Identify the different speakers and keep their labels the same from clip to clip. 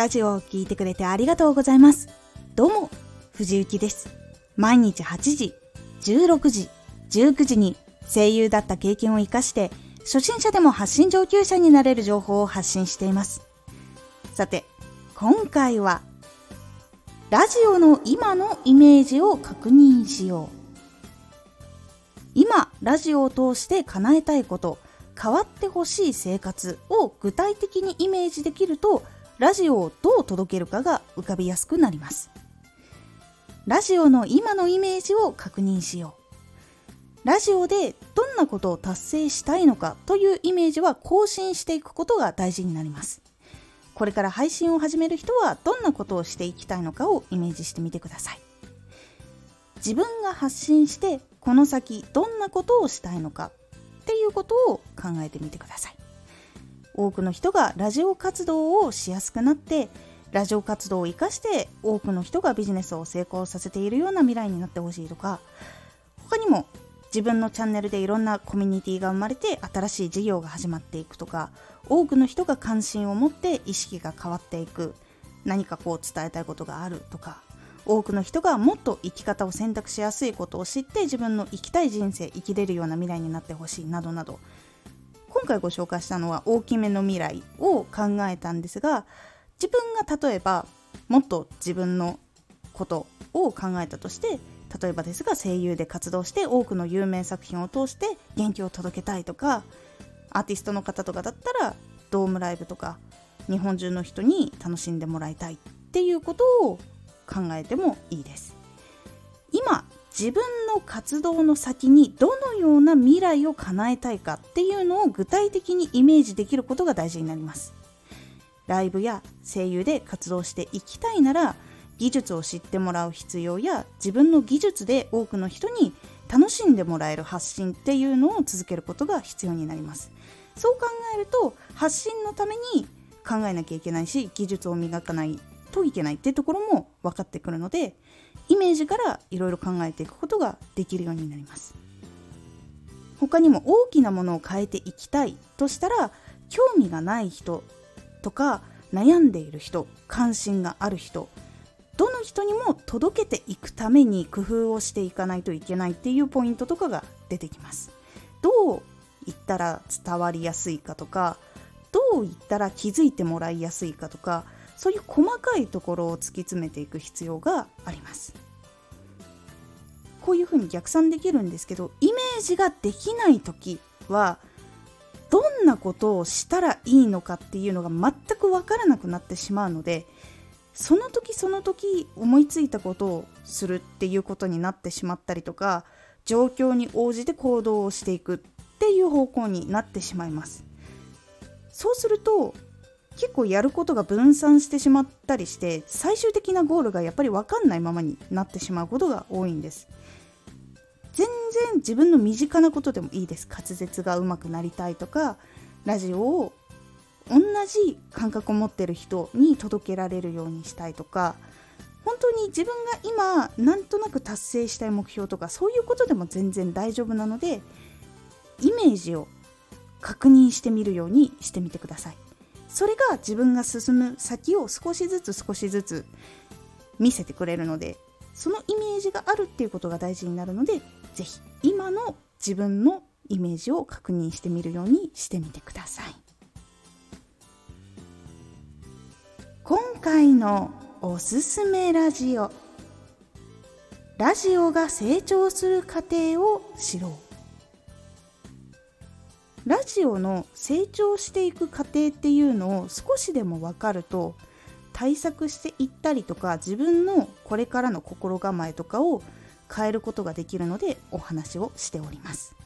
Speaker 1: ラジオを聴いてくれてありがとうございます。どうも、藤幸です。毎日8時、16時、19時に声優だった経験を活かして、初心者でも発信上級者になれる情報を発信しています。さて、今回は、ラジオの今のイメージを確認しよう。今、ラジオを通して叶えたいこと、変わってほしい生活を具体的にイメージできると、ラジオをどう届けるかが浮かびやすくなります。ラジオの今のイメージを確認しよう。ラジオでどんなことを達成したいのかというイメージは更新していくことが大事になります。これから配信を始める人はどんなことをしていきたいのかをイメージしてみてください。自分が発信してこの先どんなことをしたいのかっていうことを考えてみてください。多くの人がラジオ活動をしやすくなってラジオ活動を生かして多くの人がビジネスを成功させているような未来になってほしいとか他にも自分のチャンネルでいろんなコミュニティが生まれて新しい事業が始まっていくとか多くの人が関心を持って意識が変わっていく何かこう伝えたいことがあるとか多くの人がもっと生き方を選択しやすいことを知って自分の生きたい人生生きれるような未来になってほしいなどなど今回ご紹介したのは大きめの未来を考えたんですが自分が例えばもっと自分のことを考えたとして例えばですが声優で活動して多くの有名作品を通して元気を届けたいとかアーティストの方とかだったらドームライブとか日本中の人に楽しんでもらいたいっていうことを考えてもいいです。今自分の活動の先にどのような未来を叶えたいかっていうのを具体的にイメージできることが大事になります。ライブや声優で活動していきたいなら技術を知ってもらう必要や自分の技術で多くの人に楽しんでもらえる発信っていうのを続けることが必要になります。そう考えると発信のために考えなきゃいけないし技術を磨かないといけないっていうところも分かってくるのでイメージからいろいろ考えていくことができるようになります他にも大きなものを変えていきたいとしたら興味がない人とか悩んでいる人関心がある人どの人にも届けていくために工夫をしていかないといけないっていうポイントとかが出てきます。どう言ったら伝わりやすいかとかどう言ったら気づいてもらいやすいかとかそういう細かいところを突き詰めていく必要があります。こういうふうに逆算できるんですけどイメージができない時はどんなことをしたらいいのかっていうのが全く分からなくなってしまうのでその時その時思いついたことをするっていうことになってしまったりとか状況に応じて行動をしていくっていう方向になってしまいますそうすると結構やることが分散してしまったりして最終的なゴールがやっぱり分かんないままになってしまうことが多いんです。全然自分の身近なことでもいいです。滑舌が上手くなりたいとかラジオを同じ感覚を持ってる人に届けられるようにしたいとか本当に自分が今なんとなく達成したい目標とかそういうことでも全然大丈夫なのでイメージを確認してみるようにしてみてください。それが自分が進む先を少しずつ少しずつ見せてくれるのでそのイメージがあるっていうことが大事になるので是非今の自分のイメージを確認してみるようにしてみてください。今回のおすすめラジオラジオが成長する過程を知ろうラジオの成長していく過程っていうのを少しでも分かると対策していったりとか自分のこれからの心構えとかを変えることができるのでお話をしております。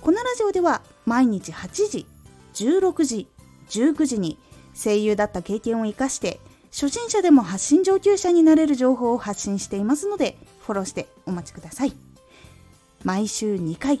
Speaker 1: このラジオでは毎日8時16時19時に声優だった経験を生かして初心者でも発信上級者になれる情報を発信していますのでフォローしてお待ちください。毎週2回